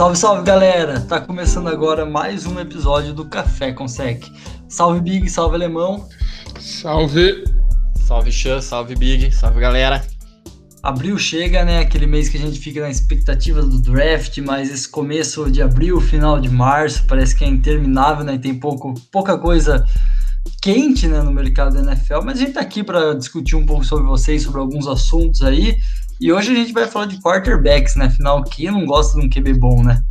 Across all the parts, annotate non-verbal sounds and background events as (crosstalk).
Salve, salve galera! Tá começando agora mais um episódio do Café com Sec. Salve Big, salve Alemão. Salve. Salve Chan, salve Big, salve galera. Abril chega, né? Aquele mês que a gente fica na expectativa do draft, mas esse começo de abril, final de março, parece que é interminável, né? Tem pouco, pouca coisa quente né, no mercado da NFL, mas a gente tá aqui para discutir um pouco sobre vocês, sobre alguns assuntos aí. E hoje a gente vai falar de quarterbacks, né? Afinal, quem não gosta de um QB bom, né?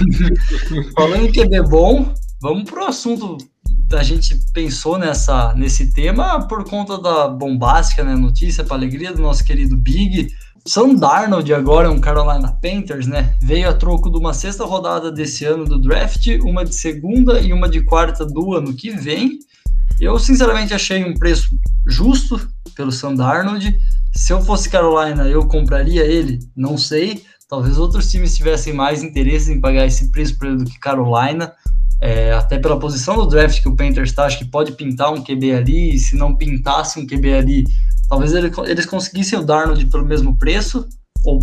(laughs) Falando em QB bom, vamos pro assunto. A gente pensou nessa, nesse tema por conta da bombástica né, notícia, para alegria do nosso querido Big. Sam Darnold agora é um Carolina Panthers, né? Veio a troco de uma sexta rodada desse ano do draft, uma de segunda e uma de quarta do ano que vem. Eu sinceramente achei um preço justo pelo Sam Darnold. Se eu fosse Carolina, eu compraria ele? Não sei. Talvez outros times tivessem mais interesse em pagar esse preço por ele do que Carolina. É, até pela posição do draft que o Panthers está, acho que pode pintar um QB ali. E se não pintasse um QB ali, talvez ele, eles conseguissem o Darnold pelo mesmo preço, ou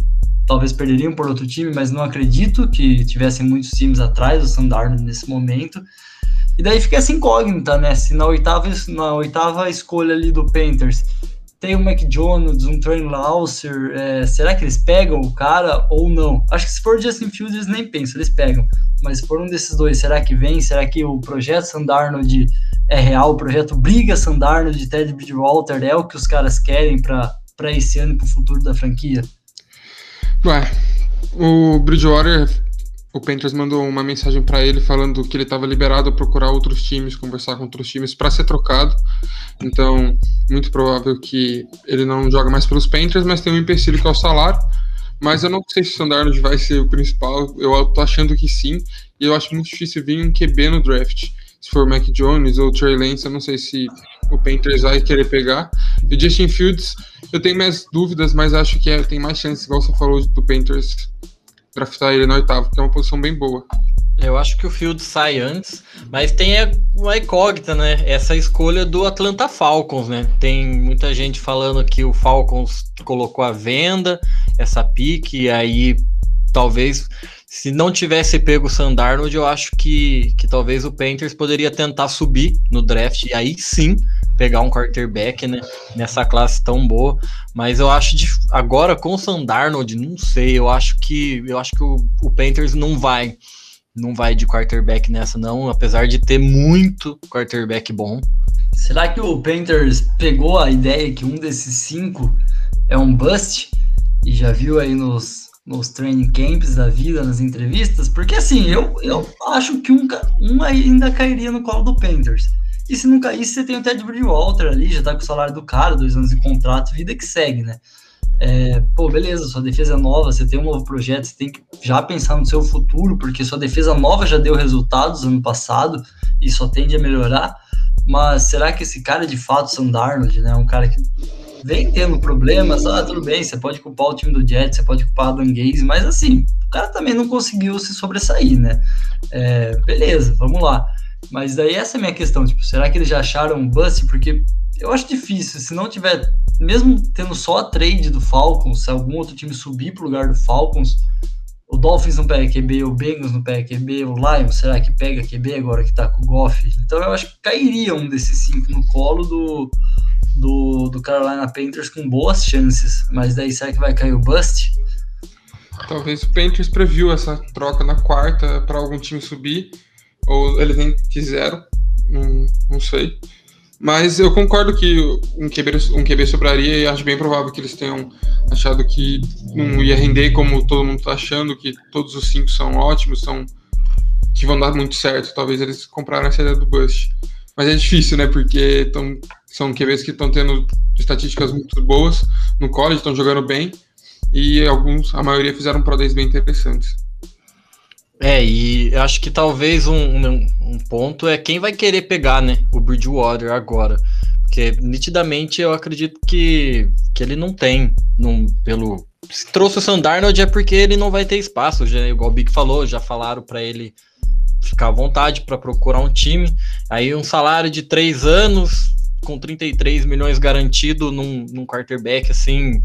talvez perderiam por outro time, mas não acredito que tivessem muitos times atrás do Sam Darnold nesse momento. E daí fica essa incógnita, né? Se na oitava, na oitava escolha ali do Panthers tem o Jones, um Trey Lance, é, será que eles pegam o cara ou não? Acho que se for Justin Fields, eles nem pensam, eles pegam. Mas se for um desses dois, será que vem? Será que o projeto Sandarnold é real? O projeto Briga Sandarnold de Ted Bridgewater é o que os caras querem para esse ano e para o futuro da franquia? Ué, o Bridgewater o Panthers mandou uma mensagem para ele falando que ele estava liberado a procurar outros times, conversar com outros times para ser trocado. Então, muito provável que ele não joga mais pelos Panthers, mas tem um empecilho que é o salário. Mas eu não sei se o Sandarnold vai ser o principal. Eu tô achando que sim. E eu acho muito difícil vir um QB no draft. Se for Mac Jones ou Trey Lance, eu não sei se o Panthers vai querer pegar. E o Justin Fields, eu tenho minhas dúvidas, mas acho que é, tem mais chance, igual você falou, do Panthers draftar ele no oitavo, que é uma posição bem boa. Eu acho que o Field sai antes, mas tem uma incógnita, né? Essa escolha do Atlanta Falcons, né? Tem muita gente falando que o Falcons colocou à venda essa pique, e aí talvez se não tivesse pego o Sandarnold, eu acho que, que talvez o Panthers poderia tentar subir no draft e aí sim pegar um quarterback, né? Nessa classe tão boa. Mas eu acho de, agora com o Sandarnold, não sei. Eu acho que eu acho que o, o Panthers não vai não vai de quarterback nessa não, apesar de ter muito quarterback bom. Será que o Panthers pegou a ideia que um desses cinco é um bust e já viu aí nos, nos training camps da vida, nas entrevistas? Porque assim, eu, eu acho que um, um ainda cairia no colo do Panthers. E se não cair, você tem o Ted Bridgewater ali, já tá com o salário do cara, dois anos de contrato, vida que segue, né? É, pô, beleza, sua defesa é nova, você tem um novo projeto, você tem que já pensar no seu futuro, porque sua defesa nova já deu resultados ano passado e só tende a melhorar. Mas será que esse cara de fato, Sam Darnold, né? Um cara que vem tendo problemas, ah, tudo bem, você pode culpar o time do Jets, você pode culpar o Dan Gaze, mas assim, o cara também não conseguiu se sobressair, né? É, beleza, vamos lá. Mas daí essa é a minha questão, tipo, será que eles já acharam um bust? Porque eu acho difícil, se não tiver, mesmo tendo só a trade do Falcons, se algum outro time subir pro lugar do Falcons, o Dolphins não pega QB, o Bengals não pega QB, o Lions, será que pega QB agora que tá com o Goff? Então eu acho que cairia um desses cinco no colo do, do, do Carolina Panthers com boas chances, mas daí será que vai cair o bust? Talvez o Panthers previu essa troca na quarta para algum time subir ou eles nem quiseram, não, não sei. Mas eu concordo que um QB, um QB sobraria e acho bem provável que eles tenham achado que não ia render como todo mundo está achando, que todos os cinco são ótimos, são que vão dar muito certo. Talvez eles compraram essa ideia do Bust. Mas é difícil, né? Porque tão, são QBs que estão tendo estatísticas muito boas no college, estão jogando bem, e alguns, a maioria fizeram Pro bem interessantes. É, e acho que talvez um, um, um, ponto é quem vai querer pegar, né, o Bridgewater agora. Porque nitidamente eu acredito que, que ele não tem, num, pelo... Se trouxe o Sandarnold é porque ele não vai ter espaço, já, igual o Big falou, já falaram para ele ficar à vontade para procurar um time. Aí um salário de três anos, com 33 milhões garantido num, num quarterback assim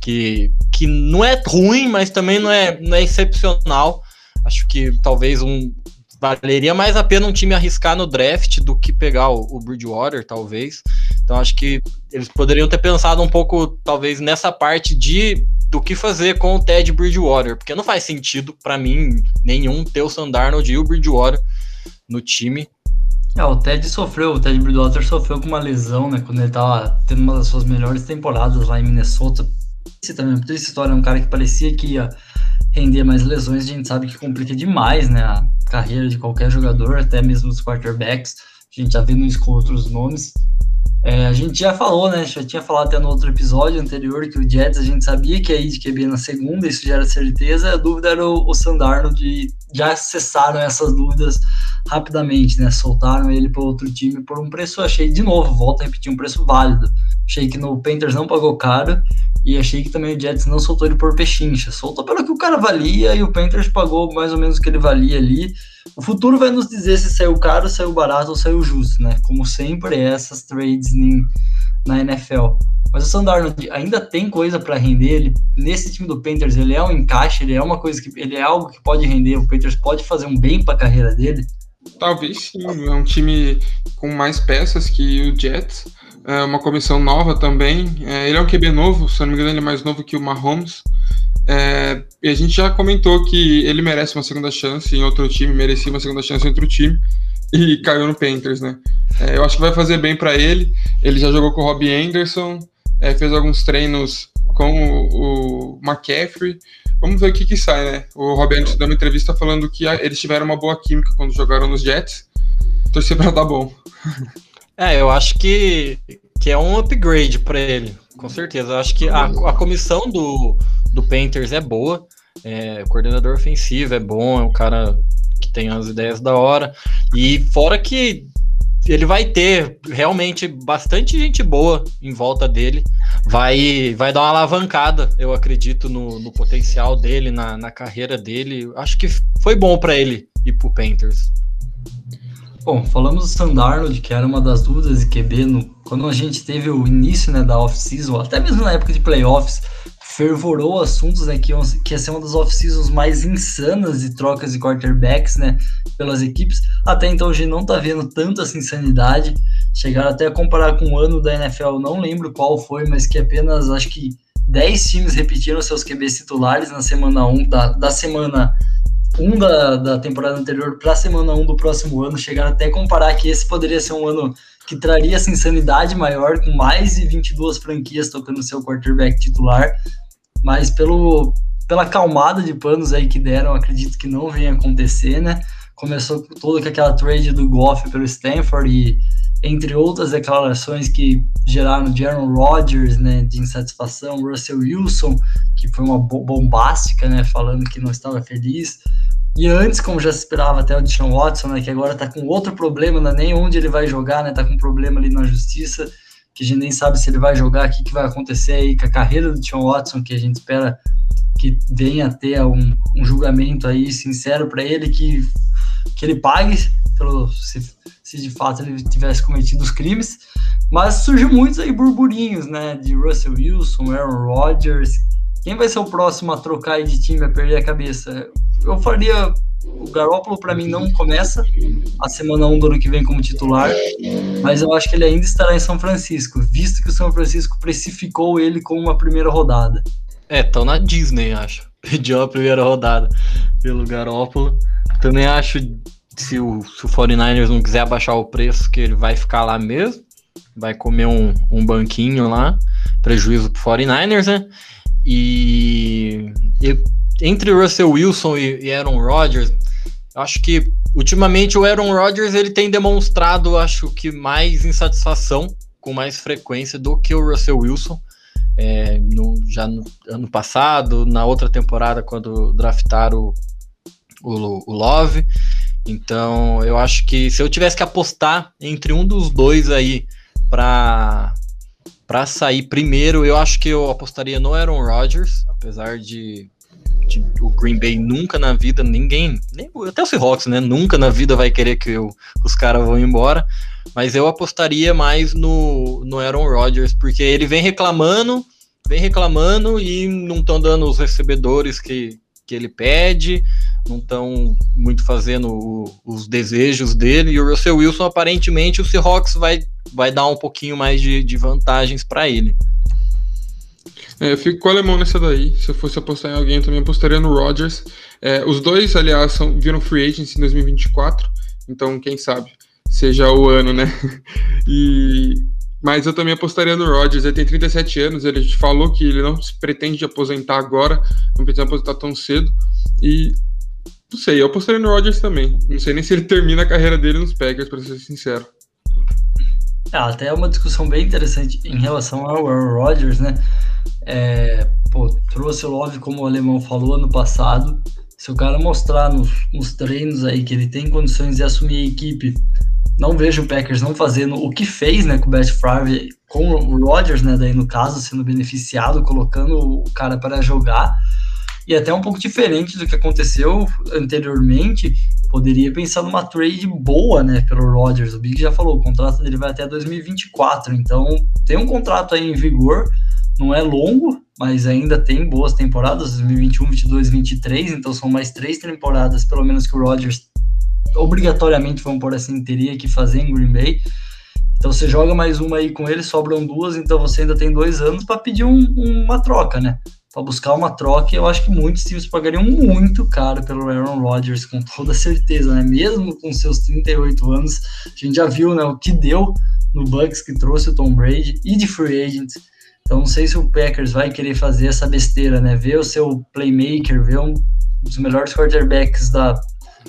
que, que não é ruim, mas também não é, não é excepcional. Acho que talvez um valeria mais a pena um time arriscar no draft do que pegar o, o Bridgewater, talvez. Então acho que eles poderiam ter pensado um pouco, talvez, nessa parte de do que fazer com o Ted Bridgewater, porque não faz sentido para mim nenhum ter o Sandarnold e o Bridgewater no time. É, o Ted sofreu, o Ted Bridgewater sofreu com uma lesão, né, quando ele tava tendo uma das suas melhores temporadas lá em Minnesota. Esse também, por essa história, é um cara que parecia que ia render mais lesões, a gente sabe que complica demais, né, a carreira de qualquer jogador, até mesmo dos quarterbacks, a gente já viu isso com outros nomes. É, a gente já falou, né? Já tinha falado até no outro episódio anterior que o Jets a gente sabia que ia ir de QB na segunda, isso já era certeza. A dúvida era o, o Sandarno de já cessaram essas dúvidas rapidamente, né? Soltaram ele para outro time por um preço, achei de novo, volta a repetir, um preço válido. Achei que no Panthers não pagou caro e achei que também o Jets não soltou ele por pechincha. Soltou pelo que o cara valia e o Panthers pagou mais ou menos o que ele valia ali. O futuro vai nos dizer se saiu caro, saiu barato ou saiu justo, né? Como sempre, essas trades na NFL. Mas o Sandarno ainda tem coisa para render. Ele, nesse time do Panthers, ele é um encaixe, ele é uma coisa que ele é algo que pode render. O Panthers pode fazer um bem para a carreira dele. Talvez sim. É um time com mais peças que o Jets. É uma comissão nova também. É, ele é um QB novo, se não me engano, ele é mais novo que o Mahomes. É, e a gente já comentou que ele merece uma segunda chance em outro time, merecia uma segunda chance em outro time e caiu no Panthers, né? É, eu acho que vai fazer bem para ele. Ele já jogou com o Robbie Anderson, é, fez alguns treinos com o, o, McCaffrey. Vamos ver o que, que sai, né? O Robbie Anderson deu uma entrevista falando que eles tiveram uma boa química quando jogaram nos Jets. Torcer para dar bom. (laughs) É, eu acho que, que é um upgrade para ele, com certeza. Eu acho que a, a comissão do, do Panthers é boa. É, coordenador ofensivo é bom, é um cara que tem as ideias da hora. E fora que ele vai ter realmente bastante gente boa em volta dele. Vai, vai dar uma alavancada, eu acredito, no, no potencial dele, na, na carreira dele. Acho que foi bom para ele ir pro Panthers. Bom, falamos do Sandarnold, que era uma das dúvidas de QB no, quando a gente teve o início né, da off-season, até mesmo na época de playoffs fervorou assuntos, né, que, que ia ser uma das off-seasons mais insanas de trocas de quarterbacks, né, pelas equipes. Até então a gente não tá vendo tanta essa insanidade. Chegaram até a comparar com o ano da NFL, não lembro qual foi, mas que apenas, acho que 10 times repetiram seus QBs titulares na semana 1, da, da semana 1 da, da temporada anterior para a semana 1 do próximo ano. Chegaram até a comparar que esse poderia ser um ano que traria essa insanidade maior, com mais de 22 franquias tocando seu quarterback titular mas pelo, pela calmada de panos aí que deram, acredito que não venha acontecer, né? Começou toda aquela trade do Goff pelo Stanford e entre outras declarações que geraram de Aaron Rodgers, né, de insatisfação, Russell Wilson, que foi uma bombástica, né, falando que não estava feliz. E antes, como já se esperava, até o Deshaun Watson, né, que agora está com outro problema, não é nem onde ele vai jogar, né, tá com um problema ali na justiça que a gente nem sabe se ele vai jogar, o que, que vai acontecer aí com a carreira do John Watson, que a gente espera que venha ter um, um julgamento aí sincero para ele, que, que ele pague pelo, se, se de fato ele tivesse cometido os crimes. Mas surgiu muitos aí burburinhos, né, de Russell Wilson, Aaron Rodgers. Quem vai ser o próximo a trocar de time, a perder a cabeça? Eu faria o Garoppolo, para mim, não começa a semana 1 do ano que vem como titular, mas eu acho que ele ainda estará em São Francisco, visto que o São Francisco precificou ele com uma primeira rodada. É, estão na Disney, acho. (laughs) Pediu a primeira rodada pelo Garoppolo. Também acho, se o, se o 49ers não quiser abaixar o preço, que ele vai ficar lá mesmo. Vai comer um, um banquinho lá. Prejuízo pro 49ers, né? E, e entre Russell Wilson e, e Aaron Rodgers, acho que ultimamente o Aaron Rodgers ele tem demonstrado, acho que mais insatisfação com mais frequência do que o Russell Wilson. É, no, já no ano passado, na outra temporada, quando draftaram o, o, o Love. Então, eu acho que se eu tivesse que apostar entre um dos dois aí para para sair primeiro, eu acho que eu apostaria no Aaron Rodgers, apesar de o Green Bay nunca na vida, ninguém, nem, até o Seahawks, né? Nunca na vida vai querer que o, os caras vão embora. Mas eu apostaria mais no, no Aaron Rodgers, porque ele vem reclamando, vem reclamando e não estão dando os recebedores que, que ele pede, não estão muito fazendo o, os desejos dele. E o Russell Wilson, aparentemente, o Seahawks vai, vai dar um pouquinho mais de, de vantagens para ele. É, eu fico com o alemão nessa daí. Se eu fosse apostar em alguém, eu também apostaria no Rodgers. É, os dois, aliás, são, viram free agents em 2024, então quem sabe seja o ano, né? (laughs) E mas eu também apostaria no Rodgers. Ele tem 37 anos, ele falou que ele não se pretende aposentar agora, não pretende aposentar tão cedo. E não sei, eu apostaria no Rodgers também. Não sei nem se ele termina a carreira dele nos Packers, para ser sincero. Ah, até é uma discussão bem interessante em relação ao Rodgers, né? É, pô, trouxe o Love, como o alemão falou ano passado. Se o cara mostrar nos, nos, treinos aí que ele tem condições de assumir a equipe, não vejo o Packers não fazendo o que fez, né, com o Best Favre, com o Rodgers, né, daí no caso, sendo beneficiado, colocando o cara para jogar. E até um pouco diferente do que aconteceu anteriormente, poderia pensar numa trade boa, né, pelo Rodgers. O Big já falou, o contrato dele vai até 2024, então tem um contrato aí em vigor, não é longo, mas ainda tem boas temporadas, 2021, 22, 23, então são mais três temporadas, pelo menos que o Rodgers obrigatoriamente, vamos por assim, teria que fazer em Green Bay. Então você joga mais uma aí com ele, sobram duas, então você ainda tem dois anos para pedir um, uma troca, né? para buscar uma troca, eu acho que muitos times pagariam muito caro pelo Aaron Rodgers, com toda certeza, né? Mesmo com seus 38 anos, a gente já viu né, o que deu no Bucks que trouxe o Tom Brady e de free agent. Então não sei se o Packers vai querer fazer essa besteira, né? Ver o seu playmaker, ver um dos melhores quarterbacks da,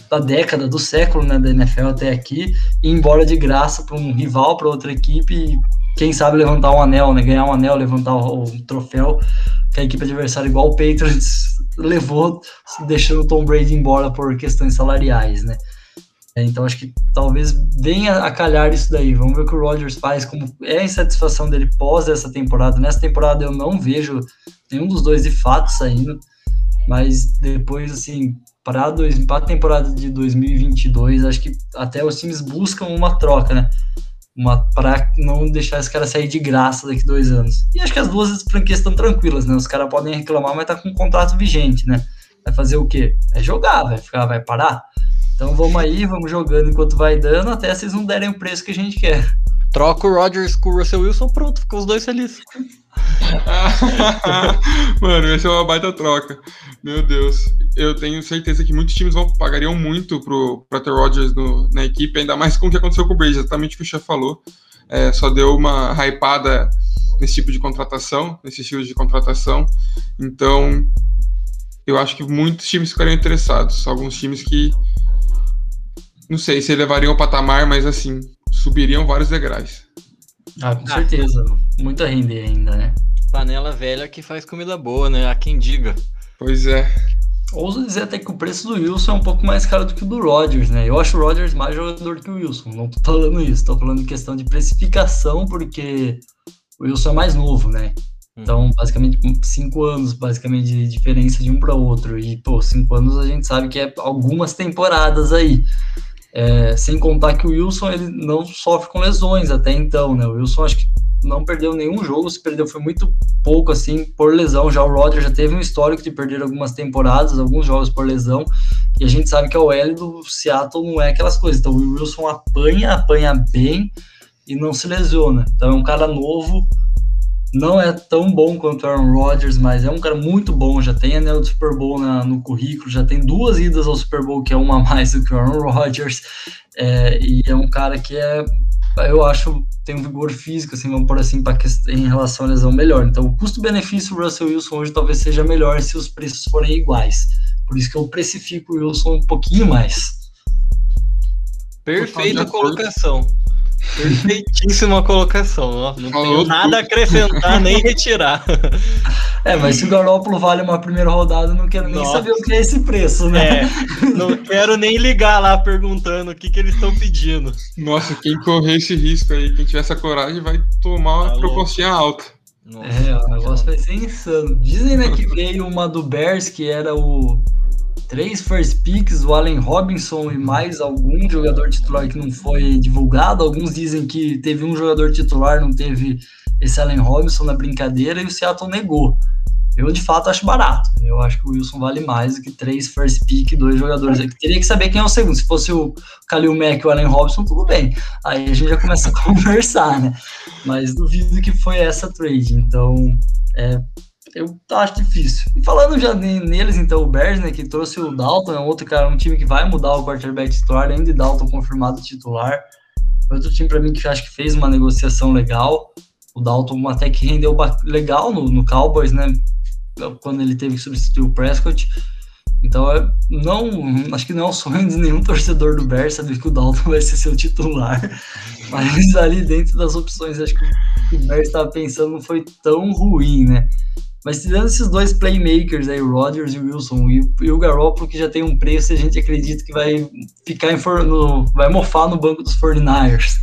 da década, do século, né, da NFL até aqui, e ir embora de graça para um rival, para outra equipe, e quem sabe levantar um anel, né? Ganhar um anel, levantar o, o troféu que a equipe adversária, igual o Patriots, (laughs) levou, deixando o Tom Brady embora por questões salariais, né? É, então acho que talvez venha a calhar isso daí. Vamos ver o que o Rodgers faz, como é a insatisfação dele pós essa temporada. Nessa temporada eu não vejo nenhum dos dois de fato saindo, mas depois, assim, para a temporada de 2022, acho que até os times buscam uma troca, né? uma para não deixar esse cara sair de graça daqui dois anos. E acho que as duas franquias estão tranquilas, né? Os caras podem reclamar, mas tá com um contrato vigente, né? Vai fazer o quê? É jogar, vai ficar, vai parar. Então vamos aí, vamos jogando enquanto vai dando, até vocês não derem o preço que a gente quer. Troca o Rodgers com o Russell Wilson, pronto, ficam os dois felizes. (laughs) Mano, essa é uma baita troca. Meu Deus. Eu tenho certeza que muitos times vão pagariam muito pro, pro ter Rodgers no, na equipe, ainda mais com o que aconteceu com o Brady, exatamente o que o chefe falou. É, só deu uma hypada nesse tipo de contratação, nesse estilo de contratação. Então, eu acho que muitos times ficariam interessados. Alguns times que não sei se levariam ao patamar, mas assim, subiriam vários degraus. Ah, com certeza. Muito a render ainda, né? Panela velha que faz comida boa, né? Há quem diga. Pois é. Ouso dizer até que o preço do Wilson é um pouco mais caro do que o do Rodgers, né? Eu acho o Rodgers mais jogador que o Wilson. Não tô falando isso, tô falando em questão de precificação, porque o Wilson é mais novo, né? Então, uhum. basicamente, cinco anos, basicamente, de diferença de um para outro. E, pô, cinco anos a gente sabe que é algumas temporadas aí. É, sem contar que o Wilson ele não sofre com lesões até então, né? O Wilson acho que não perdeu nenhum jogo, se perdeu foi muito pouco assim por lesão. Já o Roger já teve um histórico de perder algumas temporadas, alguns jogos por lesão. E a gente sabe que a OL do Seattle não é aquelas coisas. Então o Wilson apanha, apanha bem e não se lesiona. Então é um cara novo não é tão bom quanto o Aaron Rodgers, mas é um cara muito bom. Já tem anel do Super Bowl na, no currículo, já tem duas idas ao Super Bowl, que é uma a mais (laughs) do que o Aaron Rodgers. É, e é um cara que é, eu acho, tem um vigor físico, assim, vamos por assim, pra, em relação à lesão melhor. Então, o custo-benefício do Russell Wilson hoje talvez seja melhor se os preços forem iguais. Por isso que eu precifico o Wilson um pouquinho mais. Perfeita colocação. Perfeitíssima colocação. Não tenho nada a acrescentar nem retirar. (laughs) É, mas se o Garópolo vale uma primeira rodada, não quero nem Nossa. saber o que é esse preço, né? É, não quero nem ligar lá perguntando o que, que eles estão pedindo. Nossa, quem correr esse risco aí, quem tiver essa coragem, vai tomar uma tá proporção alta. Nossa, é, o negócio vai ser insano. Dizem né, que veio uma do Bears que era o três first picks, o Allen Robinson e mais algum jogador titular que não foi divulgado. Alguns dizem que teve um jogador titular, não teve esse Allen Robinson na brincadeira e o Seattle negou. Eu, de fato, acho barato. Eu acho que o Wilson vale mais do que três first pick, dois jogadores. Eu teria que saber quem é o segundo. Se fosse o Khalil Mack e o Allen Robinson, tudo bem. Aí a gente já começa a (laughs) conversar, né? Mas duvido que foi essa trade. Então, é, eu acho difícil. E falando já neles, então, o Bears, né, que trouxe o Dalton, é outro cara, um time que vai mudar o quarterback titular, além de Dalton confirmado titular. Outro time para mim que acho que fez uma negociação legal. O Dalton até que rendeu legal no, no Cowboys, né? quando ele teve que substituir o Prescott. Então, é, não, acho que não é um sonho de nenhum torcedor do Bears saber que o Dalton (laughs) vai ser seu titular. Mas ali dentro das opções, acho que o Bears estava pensando não foi tão ruim, né? Mas tirando esses dois playmakers aí, o Rodgers e o Wilson, e, o Garoppolo, que já tem um preço, a gente acredita que vai ficar em for, no, vai mofar no banco dos 49ers.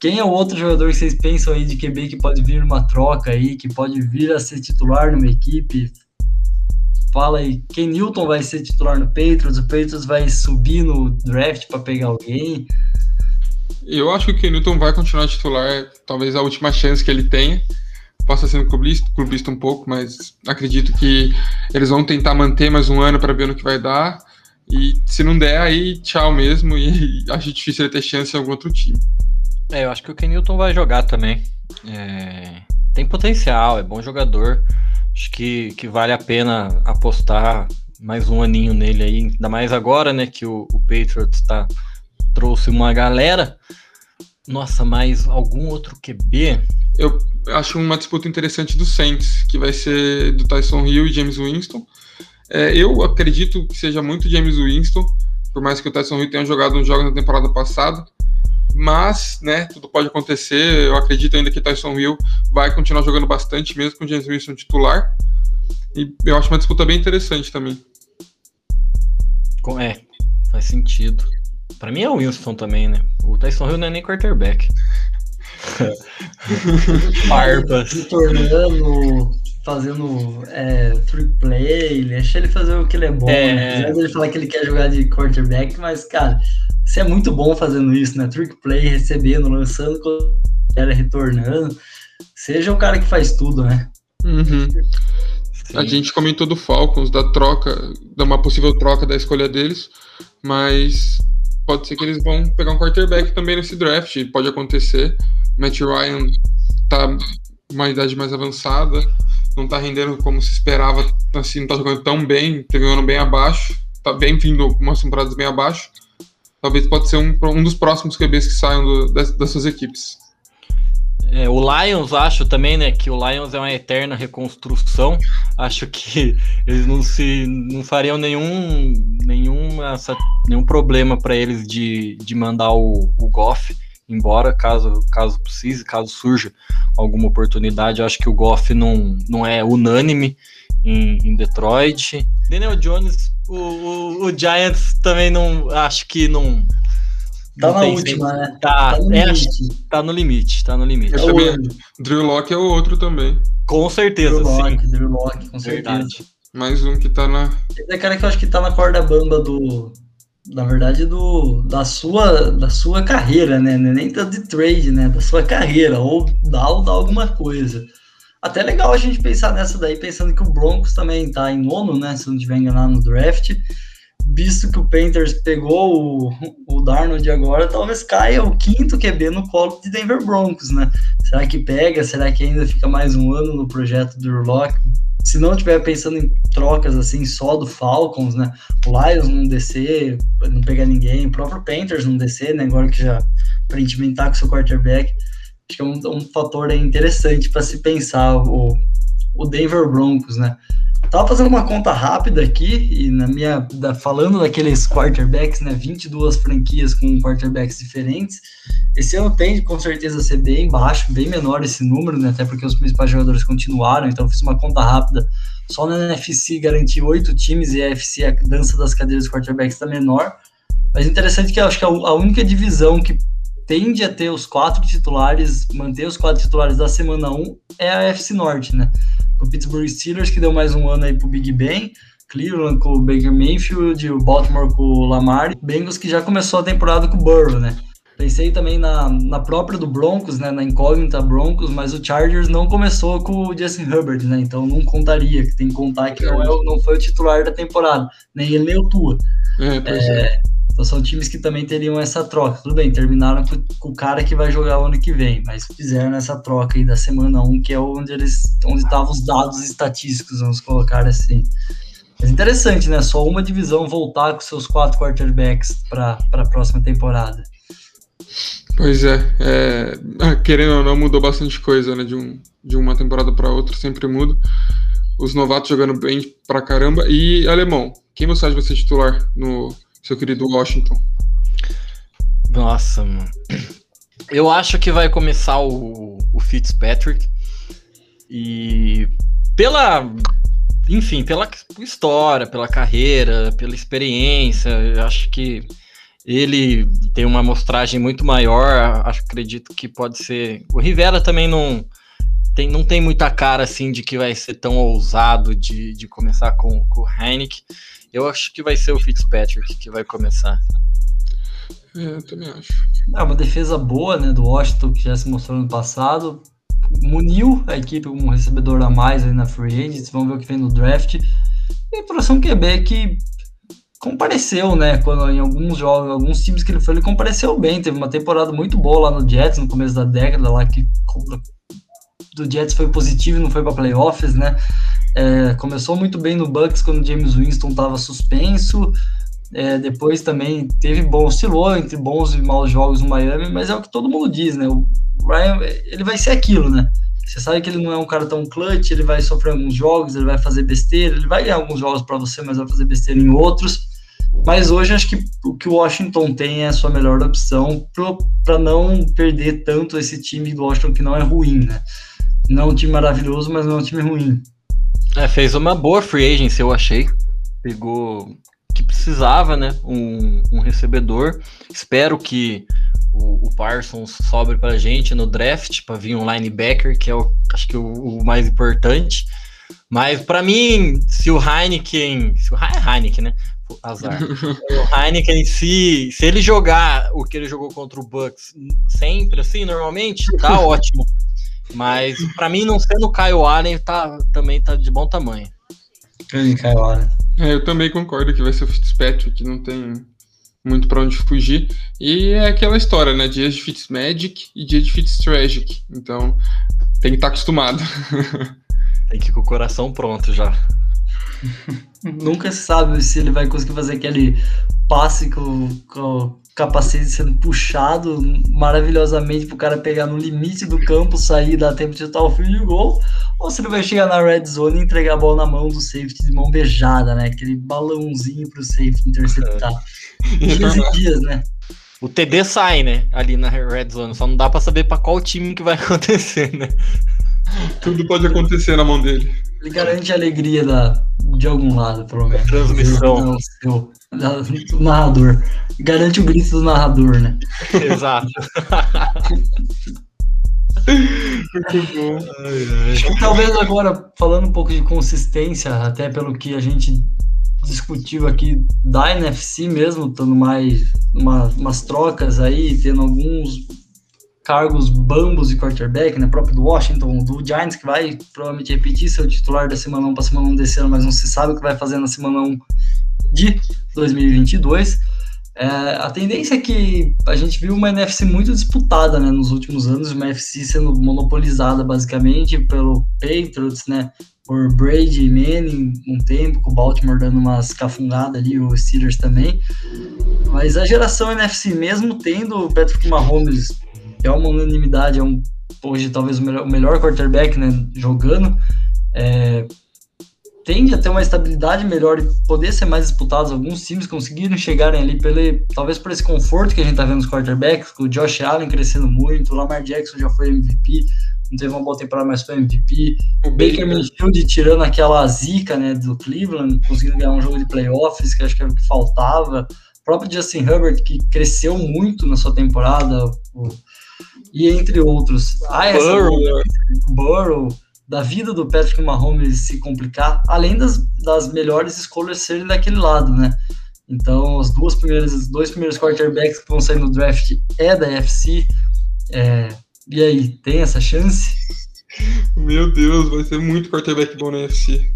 Quem é o outro jogador que vocês pensam aí de QB que pode vir uma troca aí, que pode vir a ser titular numa equipe? Fala aí, quem Newton vai ser titular no Patriots? O Patriots vai subir no draft para pegar alguém? Eu acho que o Ken Newton vai continuar titular, talvez a última chance que ele tenha. Possa ser um clubista, clubista um pouco, mas acredito que eles vão tentar manter mais um ano para ver no que vai dar. E se não der, aí tchau mesmo. E (laughs) acho difícil ele ter chance em algum outro time. É, eu acho que o Kenilton vai jogar também. É, tem potencial, é bom jogador. Acho que, que vale a pena apostar mais um aninho nele aí, ainda mais agora, né, que o, o Patriots tá, trouxe uma galera. Nossa, mais algum outro QB? Eu acho uma disputa interessante do Saints, que vai ser do Tyson Hill e James Winston. É, eu acredito que seja muito James Winston, por mais que o Tyson Hill tenha jogado um jogo na temporada passada mas, né, tudo pode acontecer. Eu acredito ainda que Tyson Hill vai continuar jogando bastante, mesmo com o James Wilson titular. E eu acho uma disputa bem interessante também. É, faz sentido. Para mim é o Winston também, né? O Tyson Hill não é nem quarterback. (laughs) Barbas. Retornando, fazendo é, free play, deixa ele fazer o que ele é bom. É... Né? Apesar ele falar que ele quer jogar de quarterback, mas, cara, você é muito bom fazendo isso, né? Trick play, recebendo, lançando, era retornando. Seja o cara que faz tudo, né? Uhum. A gente comentou do Falcons, da troca, da uma possível troca da escolha deles, mas pode ser que eles vão pegar um quarterback também nesse draft, pode acontecer. Matt Ryan tá uma idade mais avançada, não tá rendendo como se esperava, assim, não tá jogando tão bem, teve um ano bem abaixo, tá bem vindo umas temporadas bem abaixo talvez pode ser um, um dos próximos QBs que saiam do, equipes. É, o Lions, acho também, né, que o Lions é uma eterna reconstrução. Acho que (laughs) eles não se não fariam nenhum nenhum, problema para eles de, de mandar o, o Goff embora, caso caso precise, caso surja alguma oportunidade. acho que o Goff não, não é unânime em, em Detroit. Daniel Jones o, o, o, Giants também não. Acho que não. Tá não na última, né? Tá, tá, no é, tá, no limite, tá no limite. Eu também, Drew Locke é o outro também. Com certeza, Drew sim. Locke, Drew Locke, com Verdade. certeza. Mais um que tá na. Esse é cara que eu acho que tá na corda bamba do. Na verdade, do, da, sua, da sua carreira, né? É nem de trade, né? Da sua carreira. Ou dá ou dá alguma coisa. Até legal a gente pensar nessa daí, pensando que o Broncos também tá em nono, né? Se não tiver enganado no draft. Visto que o Panthers pegou o, o Darnold agora, talvez caia o quinto QB no colo de Denver Broncos, né? Será que pega? Será que ainda fica mais um ano no projeto do Urlock? Se não estiver pensando em trocas assim só do Falcons, né? O Lions não descer, não pegar ninguém, o próprio Panthers não descer, né? Agora que já aparentemente tá com seu quarterback acho que é um, um fator interessante para se pensar o, o Denver Broncos, né? Tava fazendo uma conta rápida aqui e na minha da, falando daqueles quarterbacks, né, 22 franquias com quarterbacks diferentes. Esse ano tende com certeza ser bem baixo, bem menor esse número, né, até porque os principais jogadores continuaram, então fiz uma conta rápida. Só na NFC garantir oito times e a FC a dança das cadeiras de quarterbacks está menor. Mas interessante que eu acho que a, única divisão que tende a ter os quatro titulares, manter os quatro titulares da semana 1 é a FC Norte, né? O Pittsburgh Steelers, que deu mais um ano aí pro Big Ben, Cleveland com o Baker Mayfield, o Baltimore com o Lamar, Bengals que já começou a temporada com o Burrow, né? Pensei também na, na própria do Broncos, né, na incógnita Broncos, mas o Chargers não começou com o Justin Herbert, né, então não contaria, que tem que contar que não, é, não foi o titular da temporada, nem ele nem o Tua. É, é, é. Então são times que também teriam essa troca. Tudo bem, terminaram com, com, o cara que vai jogar o ano que vem, mas fizeram essa troca aí da semana 1, que é onde eles onde estavam os dados estatísticos, vamos colocar assim. Mas interessante, né? Só uma divisão voltar com seus quatro quarterbacks para a próxima temporada. Pois é, é, ah, querendo ou não, mudou bastante coisa, né? De, um, de uma temporada para outra, sempre muda. Os novatos jogando bem pra caramba. E alemão, quem você acha vai ser titular no seu querido Washington? Nossa, mano. Eu acho que vai começar o, o Fitzpatrick. E pela. Enfim, pela história, pela carreira, pela experiência, eu acho que ele tem uma amostragem muito maior, acho, acredito que pode ser. O Rivera também não tem, não tem muita cara assim de que vai ser tão ousado de, de começar com, com o Heineken. Eu acho que vai ser o Fitzpatrick que vai começar. É, eu também acho. É uma defesa boa, né, do Washington, que já se mostrou no passado. Muniu a equipe com um recebedor a mais aí na Free Agents. Vamos ver o que vem no draft. E a próxima QB que compareceu, né? Quando em alguns jogos, alguns times que ele foi, ele compareceu bem. Teve uma temporada muito boa lá no Jets no começo da década, lá que do Jets foi positivo não foi para playoffs, né? É, começou muito bem no Bucks quando James Winston estava suspenso. É, depois também teve bom, oscilou entre bons e maus jogos no Miami, mas é o que todo mundo diz, né? O Ryan, ele vai ser aquilo, né? Você sabe que ele não é um cara tão clutch, ele vai sofrer alguns jogos, ele vai fazer besteira, ele vai ganhar alguns jogos para você, mas vai fazer besteira em outros. Mas hoje acho que o que o Washington tem é a sua melhor opção para não perder tanto esse time do Washington que não é ruim, né? Não é um time maravilhoso, mas não é um time ruim. É, fez uma boa free agency, eu achei. Pegou que precisava, né? Um, um recebedor. Espero que o, o Parsons sobre pra gente no draft para vir um linebacker, que é o, acho que o, o mais importante. Mas para mim, se o Heineken, se o Heineken, né? Azar. (laughs) o Heineken, se, se ele jogar o que ele jogou contra o Bucks sempre, assim, normalmente, tá ótimo. Mas para mim, não sendo o Kyle Allen, tá, também tá de bom tamanho. Grande Kyle Allen. É, eu também concordo que vai ser o Fitzpatrick, não tem muito para onde fugir. E é aquela história, né? Dias de Fitzmagic e dia de Fitztragic. Então, tem que estar tá acostumado. (laughs) Tem que ir com o coração pronto já. (laughs) Nunca se sabe se ele vai conseguir fazer aquele passe com, com o capacete sendo puxado maravilhosamente para o cara pegar no limite do campo, sair, dar tempo de chutar o fio de gol, ou se ele vai chegar na red zone e entregar a bola na mão do safety de mão beijada, né? Aquele balãozinho para o safety interceptar. (laughs) dias e dias, né? O TD sai, né? Ali na red zone, só não dá para saber para qual time que vai (laughs) acontecer, né? Tudo pode acontecer na mão dele. Ele garante a alegria da, de algum lado, pelo menos. Transmissão. Não, seu, do narrador. Garante o grito do narrador, né? Exato. Muito bom. Talvez agora, falando um pouco de consistência, até pelo que a gente discutiu aqui da NFC mesmo, estando mais uma, umas trocas aí, tendo alguns cargos bambos de quarterback, né, próprio do Washington, do Giants, que vai provavelmente repetir seu titular da semana 1 para semana 1 desse ano, mas não se sabe o que vai fazer na semana 1 de 2022. É, a tendência é que a gente viu uma NFC muito disputada né, nos últimos anos, uma NFC sendo monopolizada basicamente pelo Patriots, né, por Brady e Manning um tempo, com o Baltimore dando umas cafungadas ali, o Steelers também. Mas a geração NFC, mesmo tendo o Patrick Mahomes é uma unanimidade, é um hoje talvez o melhor, o melhor quarterback né, jogando, é, tende a ter uma estabilidade melhor e poder ser mais disputados. Alguns times conseguiram chegarem ali pelo, talvez por esse conforto que a gente tá vendo nos quarterbacks, com o Josh Allen crescendo muito, o Lamar Jackson já foi MVP, não teve uma boa temporada, mas foi MVP. O Baker Mayfield tirando aquela zica né, do Cleveland, conseguindo ganhar um jogo de playoffs, que acho que era o que faltava. O próprio Justin Herbert, que cresceu muito na sua temporada, o, e entre outros. Ah, essa Burrow. Burrow. da vida do Patrick Mahomes se complicar, além das, das melhores escolhas serem daquele lado, né? Então, os duas primeiras, os dois primeiros quarterbacks que vão sair no draft é da FC. É, e aí, tem essa chance? Meu Deus, vai ser muito quarterback bom na FC.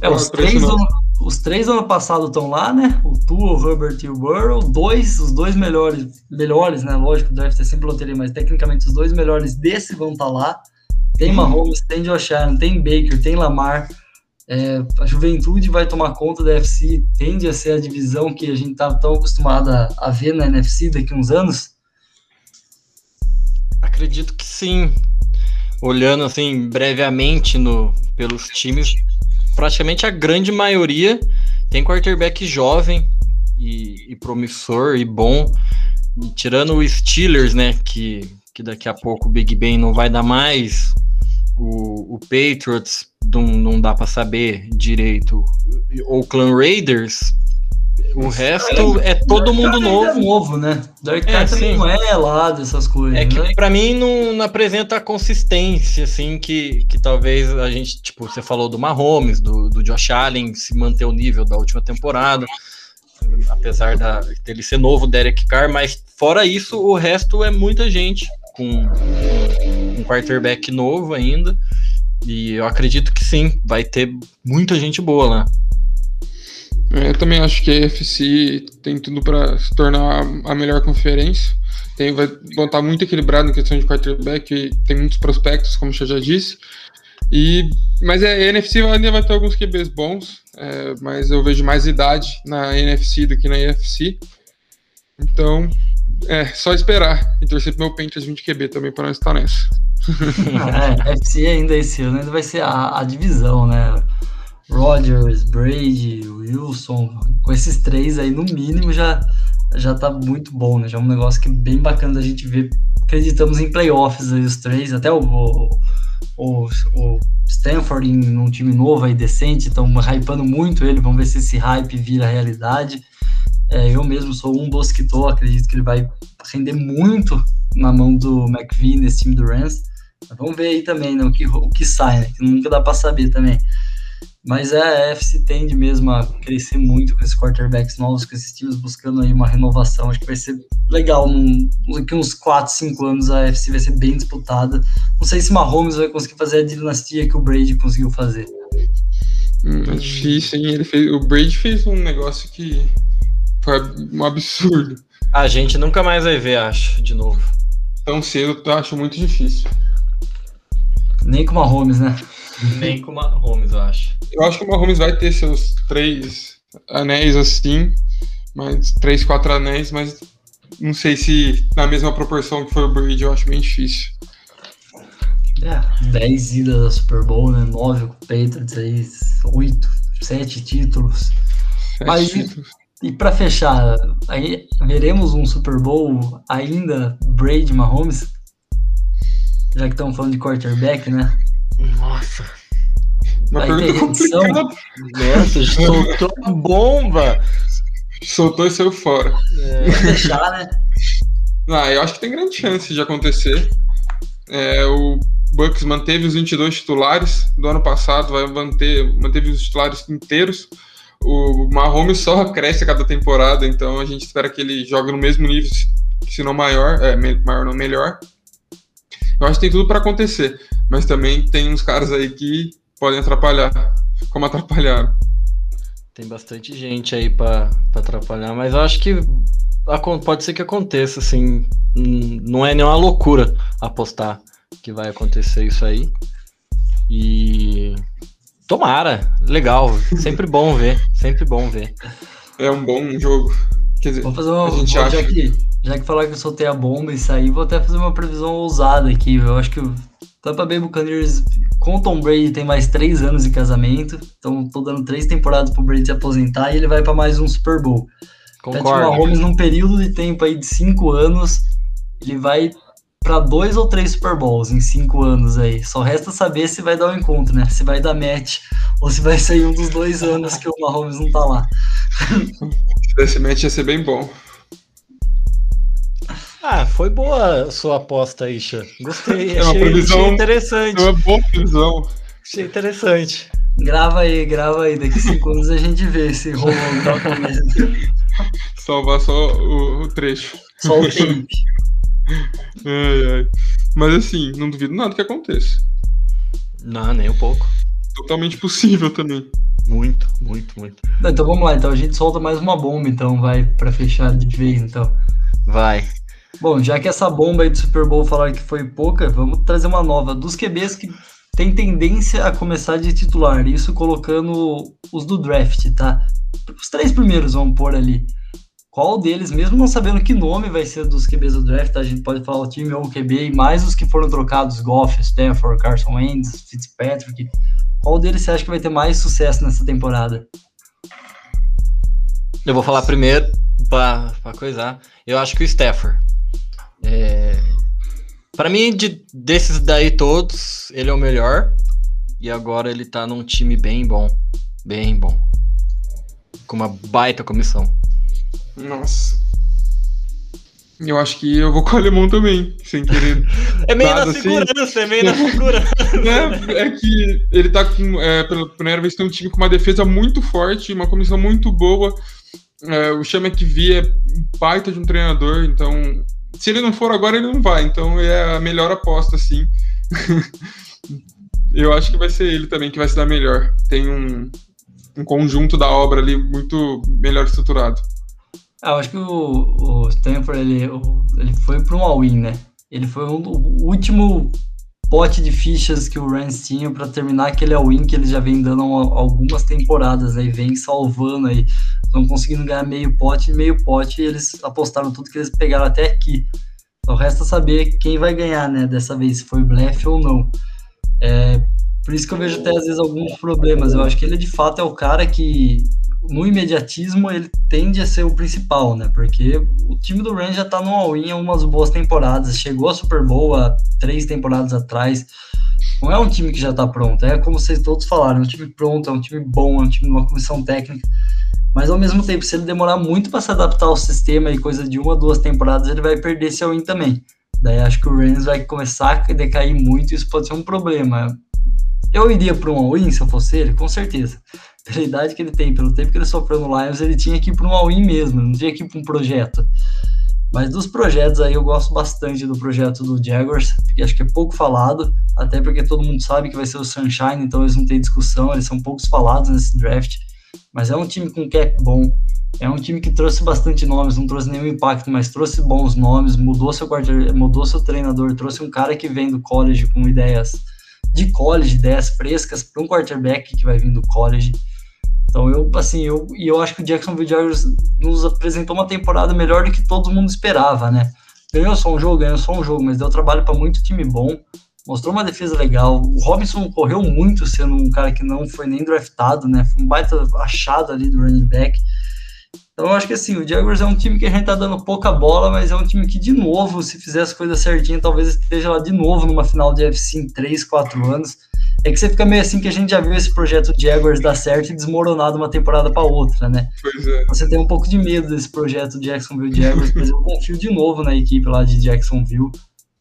É, os, três os três ano passado estão lá, né? O Tua, o Herbert e o Burrow. Dois, os dois melhores, melhores, né? Lógico, o draft é sempre loteria, mas tecnicamente os dois melhores desse vão estar tá lá. Tem uhum. Mahomes, tem Josh Allen, tem Baker, tem Lamar. É, a juventude vai tomar conta da NFC, tende a ser a divisão que a gente está tão acostumado a, a ver na NFC daqui a uns anos? Acredito que sim. Olhando assim brevemente no, pelos times, praticamente a grande maioria tem quarterback jovem e, e promissor e bom. E tirando o Steelers, né, que, que daqui a pouco o Big Ben não vai dar mais, o, o Patriots não, não dá para saber direito. O Clan Raiders, o resto é, é todo mundo novo. É novo, né? Dark é, também não é lá dessas coisas. É né? que para mim não, não, apresenta a consistência, assim, que, que talvez a gente, tipo, você falou do Mahomes, do, do Josh Allen se manter o nível da última temporada, apesar da, dele ser novo, Derek Carr, mas fora isso, o resto é muita gente com um quarterback novo ainda. E eu acredito que sim, vai ter muita gente boa lá. É, eu também acho que a EFC tem tudo para se tornar a melhor conferência. Tem, vai, vão estar muito equilibrado em questão de quarterback, tem muitos prospectos, como eu já disse. E, mas a NFC ainda vai ter alguns QBs bons, é, mas eu vejo mais idade na NFC do que na EFC. Então, é só esperar e torcer pro meu Panthers 20 QB também para não estar nessa. (laughs) é, FC ainda esse ano ainda vai ser a, a divisão, né? Rodgers, Brady, Wilson, com esses três aí, no mínimo, já, já tá muito bom, né? Já é um negócio que é bem bacana da gente ver. Acreditamos em playoffs aí, os três, até o, o, o, o Stanford em um time novo aí, decente, estão hypando muito ele, vamos ver se esse hype vira realidade. É, eu mesmo sou um dos que tô, acredito que ele vai render muito na mão do McVie nesse time do Rams. Vamos ver aí também né, o, que, o que sai, né, que nunca dá para saber também. Mas é, a AFC tende mesmo a crescer muito com esses quarterbacks novos, com esses times buscando aí uma renovação. Acho que vai ser legal. Num, daqui uns 4, 5 anos a AFC vai ser bem disputada. Não sei se Mahomes vai conseguir fazer a dinastia que o Brady conseguiu fazer. Hum, é difícil, hein? Ele fez, o Brady fez um negócio que foi um absurdo. A gente nunca mais vai ver, acho, de novo. Tão cedo, eu acho muito difícil. Nem com o Mahomes, né? Nem com o Mahomes, eu acho. Eu acho que o Mahomes vai ter seus três anéis assim, mas três, quatro anéis, mas não sei se na mesma proporção que foi o Brady, eu acho bem difícil. É, 10 idas da Super Bowl, né? 9 com o Patriots aí, 8, 7 títulos. Sete mas títulos. e, e para fechar, aí veremos um Super Bowl ainda Brady Mahomes? Já que estamos falando de quarterback, né? Nossa. Uma Vai pergunta complicada. Nossa, soltou a bomba. Soltou e saiu fora. É, deixar, né? Ah, eu acho que tem grande chance de acontecer. É, o Bucks manteve os 22 titulares do ano passado, vai manter, manteve os titulares inteiros. O Mahomes só cresce a cada temporada, então a gente espera que ele jogue no mesmo nível, se não maior, é, maior não melhor. Eu acho que tem tudo para acontecer, mas também tem uns caras aí que podem atrapalhar, como atrapalharam. Tem bastante gente aí para atrapalhar, mas eu acho que pode ser que aconteça, assim. Não é nenhuma loucura apostar que vai acontecer isso aí. E tomara, legal, sempre bom ver, sempre bom ver. É um bom jogo. Quer dizer, Vamos fazer uma, a gente acha... que já que falar que eu soltei a bomba e saí, vou até fazer uma previsão ousada aqui. Eu acho que o Tampa Bay Buccaneers com Tom Brady tem mais três anos de casamento. Então tô dando três temporadas pro Brady se aposentar e ele vai para mais um Super Bowl. Concordo. Patrick Mahomes num período de tempo aí de cinco anos, ele vai para dois ou três Super Bowls em cinco anos aí. Só resta saber se vai dar o um encontro, né? Se vai dar match ou se vai sair um dos dois anos que o Mahomes não tá lá. (laughs) Match ia ser bem bom. Ah, foi boa a sua aposta Xan. Gostei. É uma achei, previsão- achei interessante. É uma boa previsão. Achei interessante. Grava aí, grava aí. Daqui cinco anos a gente vê se rolou. Salvar só o, o trecho. Só o tape. (laughs) Ai, ai. Mas assim, não duvido nada que aconteça. Não, nem um pouco. Totalmente possível também. Muito, muito, muito. Então vamos lá, então a gente solta mais uma bomba, então, vai, pra fechar de vez, então. Vai. Bom, já que essa bomba aí do Super Bowl falaram que foi pouca, vamos trazer uma nova. Dos QBs que tem tendência a começar de titular, isso colocando os do draft, tá? Os três primeiros vamos pôr ali. Qual deles, mesmo não sabendo que nome vai ser dos QBs do draft, tá? a gente pode falar o time ou o QB, e mais os que foram trocados, Goff, Stanford, Carson Wentz, Fitzpatrick. Qual deles você acha que vai ter mais sucesso nessa temporada? Eu vou falar primeiro pra, pra coisar. Eu acho que o Stafford. É... Pra mim, de, desses daí todos, ele é o melhor. E agora ele tá num time bem bom. Bem bom. Com uma baita comissão. Nossa. Eu acho que eu vou com o alemão também, sem querer. (laughs) É meio Nada na assim. segurança, é meio na segurança. (laughs) é, é que ele tá com. É, pela primeira vez tem um time com uma defesa muito forte, uma comissão muito boa. É, o Chama que é um baita de um treinador, então. Se ele não for agora, ele não vai. Então é a melhor aposta, sim. (laughs) eu acho que vai ser ele também que vai se dar melhor. Tem um, um conjunto da obra ali muito melhor estruturado. Ah, eu acho que o, o Stanford ele, ele foi para um all-in, né? Ele foi um- o último pote de fichas que o Rams tinha para terminar aquele all-in que eles já vem dando algumas temporadas, aí vem salvando aí, estão conseguindo ganhar meio pote, meio pote, e eles apostaram tudo que eles pegaram até aqui. Então resta saber quem vai ganhar, né? Dessa vez, se foi blefe ou não. É, por isso que eu vejo até às vezes alguns problemas. Eu acho que ele de fato é o cara que no imediatismo ele tende a ser o principal, né? Porque o time do Rams já tá no all-in há umas boas temporadas, chegou a Super Bowl há três temporadas atrás. Não é um time que já tá pronto, é como vocês todos falaram, é um time pronto, é um time bom, é um time de uma comissão técnica. Mas ao mesmo tempo, se ele demorar muito para se adaptar ao sistema e coisa de uma, duas temporadas, ele vai perder esse all-in também. Daí acho que o Rams vai começar a decair muito e isso pode ser um problema. Eu iria para um all-in se eu fosse ele, com certeza pela idade que ele tem, pelo tempo que ele sofreu no Lions, ele tinha que ir para um all-in mesmo, não tinha que ir para um projeto. Mas dos projetos aí, eu gosto bastante do projeto do Jaguars, porque acho que é pouco falado, até porque todo mundo sabe que vai ser o Sunshine, então eles não têm discussão, eles são poucos falados nesse draft. Mas é um time com cap bom, é um time que trouxe bastante nomes, não trouxe nenhum impacto, mas trouxe bons nomes, mudou seu mudou seu treinador, trouxe um cara que vem do college com ideias de college, ideias frescas para um quarterback que vai vir do college. Então eu, assim, eu e eu acho que o Jacksonville Jaguars nos apresentou uma temporada melhor do que todo mundo esperava, né? Ganhou só um jogo, ganhou só um jogo, mas deu trabalho para muito time bom. Mostrou uma defesa legal. O Robinson correu muito, sendo um cara que não foi nem draftado, né? Foi um baita achado ali do running back. Então eu acho que assim, o Jaguars é um time que a gente tá dando pouca bola, mas é um time que, de novo, se fizer as coisas certinho, talvez esteja lá de novo numa final de FC em 3, 4 anos. É que você fica meio assim que a gente já viu esse projeto Jaguars dar certo e desmoronar de uma temporada para outra, né? Pois é. Você tem um pouco de medo desse projeto Jacksonville Jaguars, mas eu confio de novo na equipe lá de Jacksonville.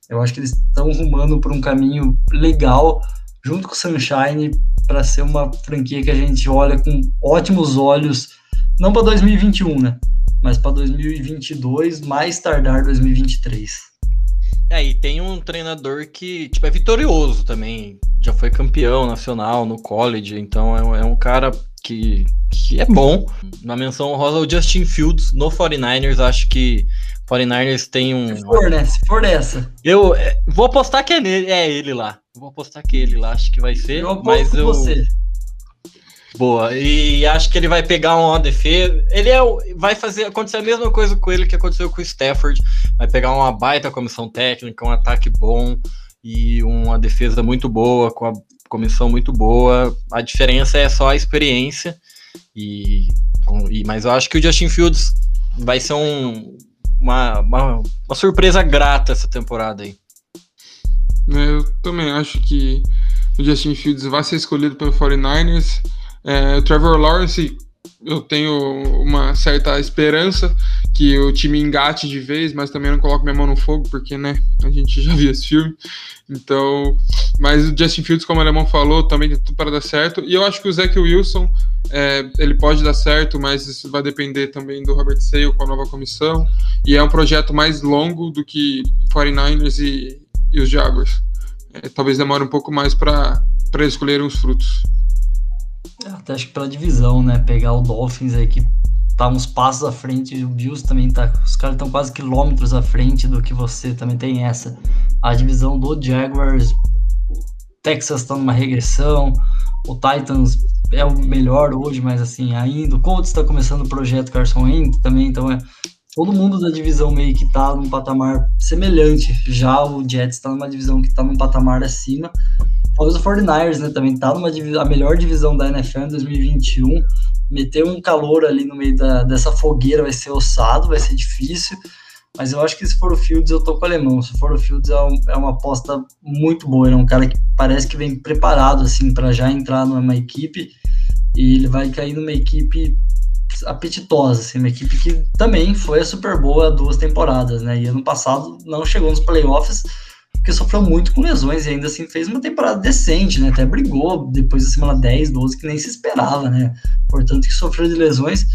Eu acho que eles estão rumando por um caminho legal, junto com o Sunshine, para ser uma franquia que a gente olha com ótimos olhos, não para 2021, né? Mas para 2022, mais tardar 2023. É, e tem um treinador que, tipo, é vitorioso também. Já foi campeão nacional no college, então é um, é um cara que, que é bom. Na menção rosa o Justin Fields no 49ers, acho que 49ers tem um. Se for, né? Se for dessa. Eu é, vou apostar que é, nele, é ele lá. Vou apostar que é ele lá, acho que vai ser. Eu mas eu. você. Boa. E acho que ele vai pegar uma defesa. Ele é, vai fazer acontecer a mesma coisa com ele que aconteceu com o Stafford. Vai pegar uma baita comissão técnica, um ataque bom e uma defesa muito boa, com a comissão muito boa. A diferença é só a experiência. E, e- mas eu acho que o Justin Fields vai ser um, uma, uma, uma surpresa grata essa temporada aí. Eu também acho que o Justin Fields vai ser escolhido pelo 49ers. É, Trevor Lawrence eu tenho uma certa esperança que o time engate de vez, mas também não coloco minha mão no fogo, porque, né, a gente já viu esse filme. Então, mas o Justin Fields, como o Alemão falou, também tem tudo para dar certo. E eu acho que o Zach Wilson, é, ele pode dar certo, mas isso vai depender também do Robert Sale com a nova comissão. E é um projeto mais longo do que 49ers e, e os Jaguars. É, talvez demore um pouco mais para escolherem os frutos. Até acho que pela divisão, né? Pegar o Dolphins aí que tá uns passos à frente, e o Bills também tá. Os caras estão quase quilômetros à frente do que você também tem essa. A divisão do Jaguars, Texas tá numa regressão, o Titans é o melhor hoje, mas assim, ainda. O Colts está começando o projeto Carson Wentz também, então é. Todo mundo da divisão meio que tá num patamar semelhante. Já o Jets tá numa divisão que tá num patamar acima. Talvez o 49ers, né, também tá numa a melhor divisão da NFL em 2021. Meter um calor ali no meio da, dessa fogueira vai ser ossado, vai ser difícil. Mas eu acho que se for o Fields, eu tô com o alemão. Se for o Fields, é, um, é uma aposta muito boa. Ele é um cara que parece que vem preparado, assim, para já entrar numa equipe. E ele vai cair numa equipe apetitosa, assim, uma equipe que também foi a Super Boa duas temporadas, né? E ano passado não chegou nos playoffs porque sofreu muito com lesões e ainda assim fez uma temporada decente, né? Até brigou depois da semana 10, 12, que nem se esperava, né? Portanto, que sofreu de lesões.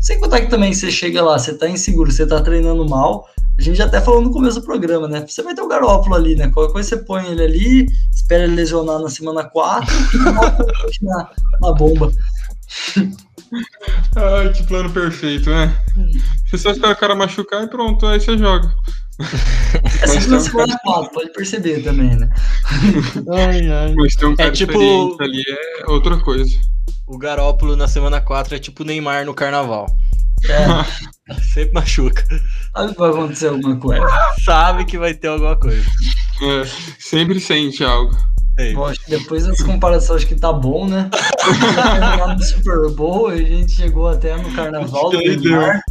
Sem contar que também você chega lá, você tá inseguro, você tá treinando mal. A gente já até falou no começo do programa, né? Você vai ter o Garópolo ali, né? Qualquer coisa você põe ele ali, espera ele lesionar na semana 4 e (laughs) na, na bomba. (laughs) Ai, que plano perfeito, né? Você só espera o cara machucar e pronto, aí você joga. É segunda semana 4, pode perceber também, né? (laughs) ai, ai. Mas tem um é cara é tipo... ali, é outra coisa. O Garópolo na semana 4 é tipo Neymar no carnaval. É. (laughs) Sempre machuca. Sabe que vai acontecer alguma coisa. Sabe que vai ter alguma coisa. É, sempre sente algo. Bom, depois dessa comparação acho que tá bom, né? (laughs) no Super Bowl, a gente chegou até no carnaval do Neymar.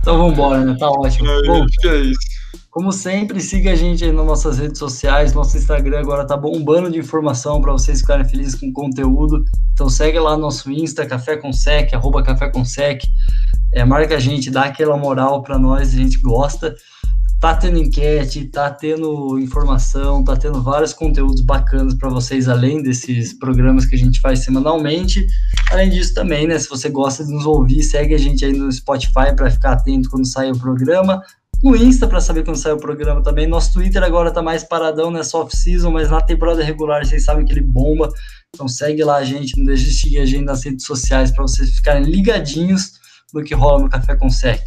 Então vamos embora, né? Tá ótimo. É, bom, acho que é isso. Como sempre, siga a gente aí nas nossas redes sociais. Nosso Instagram agora tá bombando de informação para vocês ficarem felizes com o conteúdo. Então segue lá nosso Insta, Café com Sec, arroba Café. É, marca a gente, dá aquela moral para nós, a gente gosta. Tá tendo enquete, tá tendo informação, tá tendo vários conteúdos bacanas para vocês, além desses programas que a gente faz semanalmente. Além disso, também, né? Se você gosta de nos ouvir, segue a gente aí no Spotify para ficar atento quando sair o programa no Insta para saber quando sai o programa também. Nosso Twitter agora tá mais paradão nessa né? off-season, mas na temporada regular vocês sabem que ele bomba. Então segue lá a gente, não deixe de seguir a gente nas redes sociais para vocês ficarem ligadinhos do que rola no Café com Sec.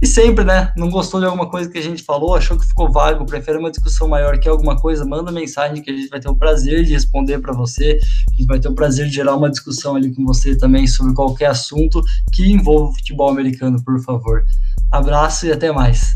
E sempre, né? Não gostou de alguma coisa que a gente falou, achou que ficou vago, prefere uma discussão maior que alguma coisa, manda mensagem que a gente vai ter o prazer de responder para você. A gente vai ter o prazer de gerar uma discussão ali com você também sobre qualquer assunto que envolva o futebol americano, por favor. Abraço e até mais.